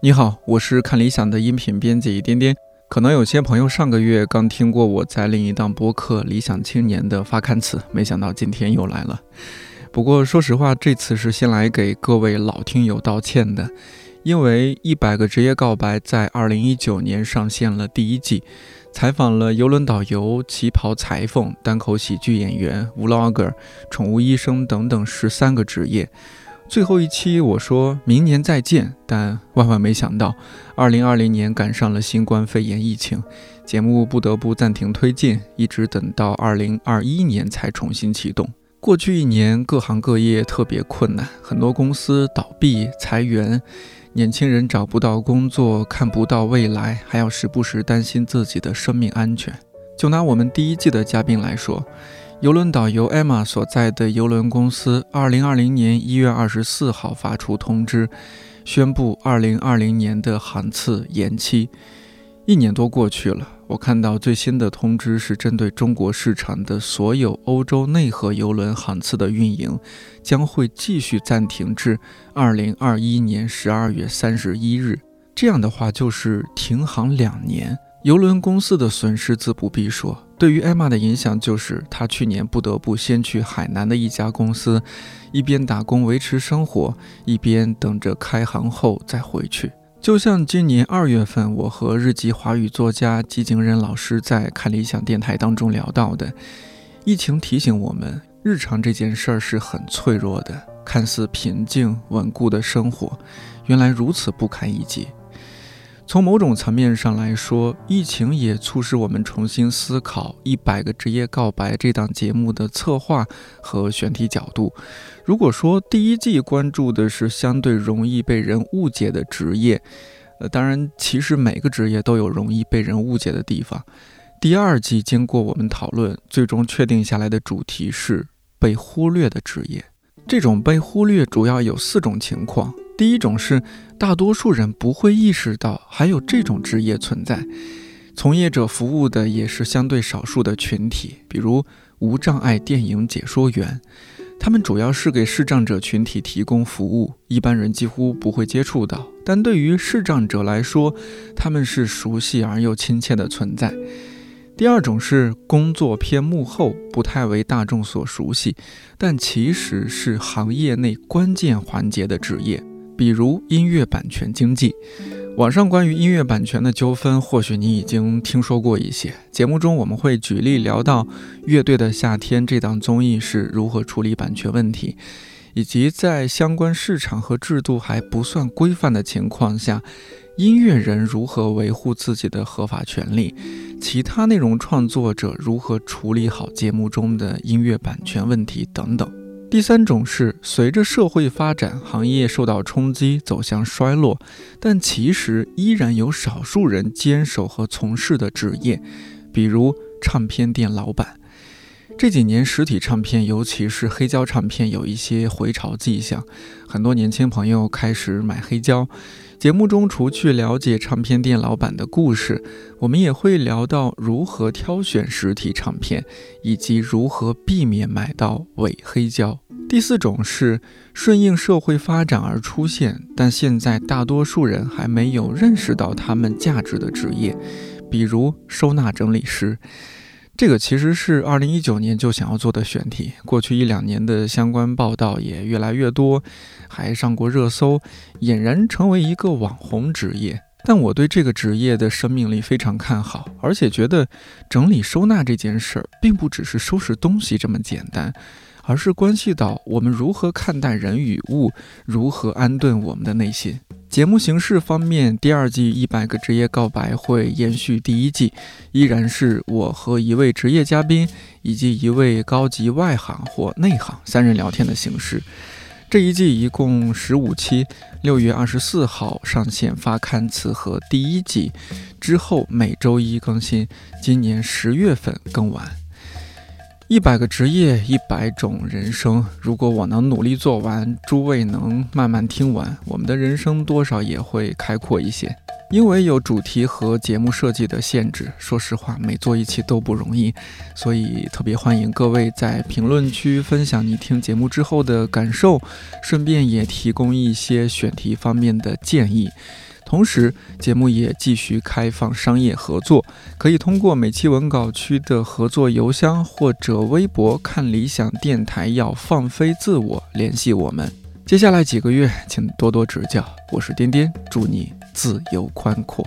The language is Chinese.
你好，我是看理想的音频编辑一点点。可能有些朋友上个月刚听过我在另一档播客《理想青年》的发刊词，没想到今天又来了。不过说实话，这次是先来给各位老听友道歉的，因为《一百个职业告白》在二零一九年上线了第一季，采访了游轮导游、旗袍裁缝、单口喜剧演员、vlogger、宠物医生等等十三个职业。最后一期我说明年再见，但万万没想到，二零二零年赶上了新冠肺炎疫情，节目不得不暂停推进，一直等到二零二一年才重新启动。过去一年，各行各业特别困难，很多公司倒闭裁员，年轻人找不到工作，看不到未来，还要时不时担心自己的生命安全。就拿我们第一季的嘉宾来说。游轮导游 Emma 所在的游轮公司，二零二零年一月二十四号发出通知，宣布二零二零年的航次延期。一年多过去了，我看到最新的通知是针对中国市场的所有欧洲内河游轮航次的运营，将会继续暂停至二零二一年十二月三十一日。这样的话，就是停航两年。游轮公司的损失自不必说，对于艾玛的影响就是她去年不得不先去海南的一家公司，一边打工维持生活，一边等着开航后再回去。就像今年二月份，我和日籍华语作家吉井仁老师在看理想电台当中聊到的，疫情提醒我们，日常这件事儿是很脆弱的，看似平静稳固的生活，原来如此不堪一击。从某种层面上来说，疫情也促使我们重新思考《一百个职业告白》这档节目的策划和选题角度。如果说第一季关注的是相对容易被人误解的职业，呃，当然，其实每个职业都有容易被人误解的地方。第二季经过我们讨论，最终确定下来的主题是被忽略的职业。这种被忽略主要有四种情况。第一种是，大多数人不会意识到还有这种职业存在，从业者服务的也是相对少数的群体，比如无障碍电影解说员，他们主要是给视障者群体提供服务，一般人几乎不会接触到，但对于视障者来说，他们是熟悉而又亲切的存在。第二种是工作偏幕后，不太为大众所熟悉，但其实是行业内关键环节的职业。比如音乐版权经济，网上关于音乐版权的纠纷，或许你已经听说过一些。节目中我们会举例聊到《乐队的夏天》这档综艺是如何处理版权问题，以及在相关市场和制度还不算规范的情况下，音乐人如何维护自己的合法权利，其他内容创作者如何处理好节目中的音乐版权问题等等。第三种是随着社会发展，行业受到冲击，走向衰落，但其实依然有少数人坚守和从事的职业，比如唱片店老板。这几年，实体唱片，尤其是黑胶唱片，有一些回潮迹象，很多年轻朋友开始买黑胶。节目中，除去了解唱片店老板的故事，我们也会聊到如何挑选实体唱片，以及如何避免买到伪黑胶。第四种是顺应社会发展而出现，但现在大多数人还没有认识到他们价值的职业，比如收纳整理师。这个其实是二零一九年就想要做的选题，过去一两年的相关报道也越来越多，还上过热搜，俨然成为一个网红职业。但我对这个职业的生命力非常看好，而且觉得整理收纳这件事儿并不只是收拾东西这么简单，而是关系到我们如何看待人与物，如何安顿我们的内心。节目形式方面，第二季一百个职业告白会延续第一季，依然是我和一位职业嘉宾以及一位高级外行或内行三人聊天的形式。这一季一共十五期，六月二十四号上线发刊词和第一季，之后每周一更新，今年十月份更完。一百个职业，一百种人生。如果我能努力做完，诸位能慢慢听完，我们的人生多少也会开阔一些。因为有主题和节目设计的限制，说实话，每做一期都不容易，所以特别欢迎各位在评论区分享你听节目之后的感受，顺便也提供一些选题方面的建议。同时，节目也继续开放商业合作，可以通过每期文稿区的合作邮箱或者微博“看理想电台要放飞自我”联系我们。接下来几个月，请多多指教。我是颠颠，祝你自由宽阔。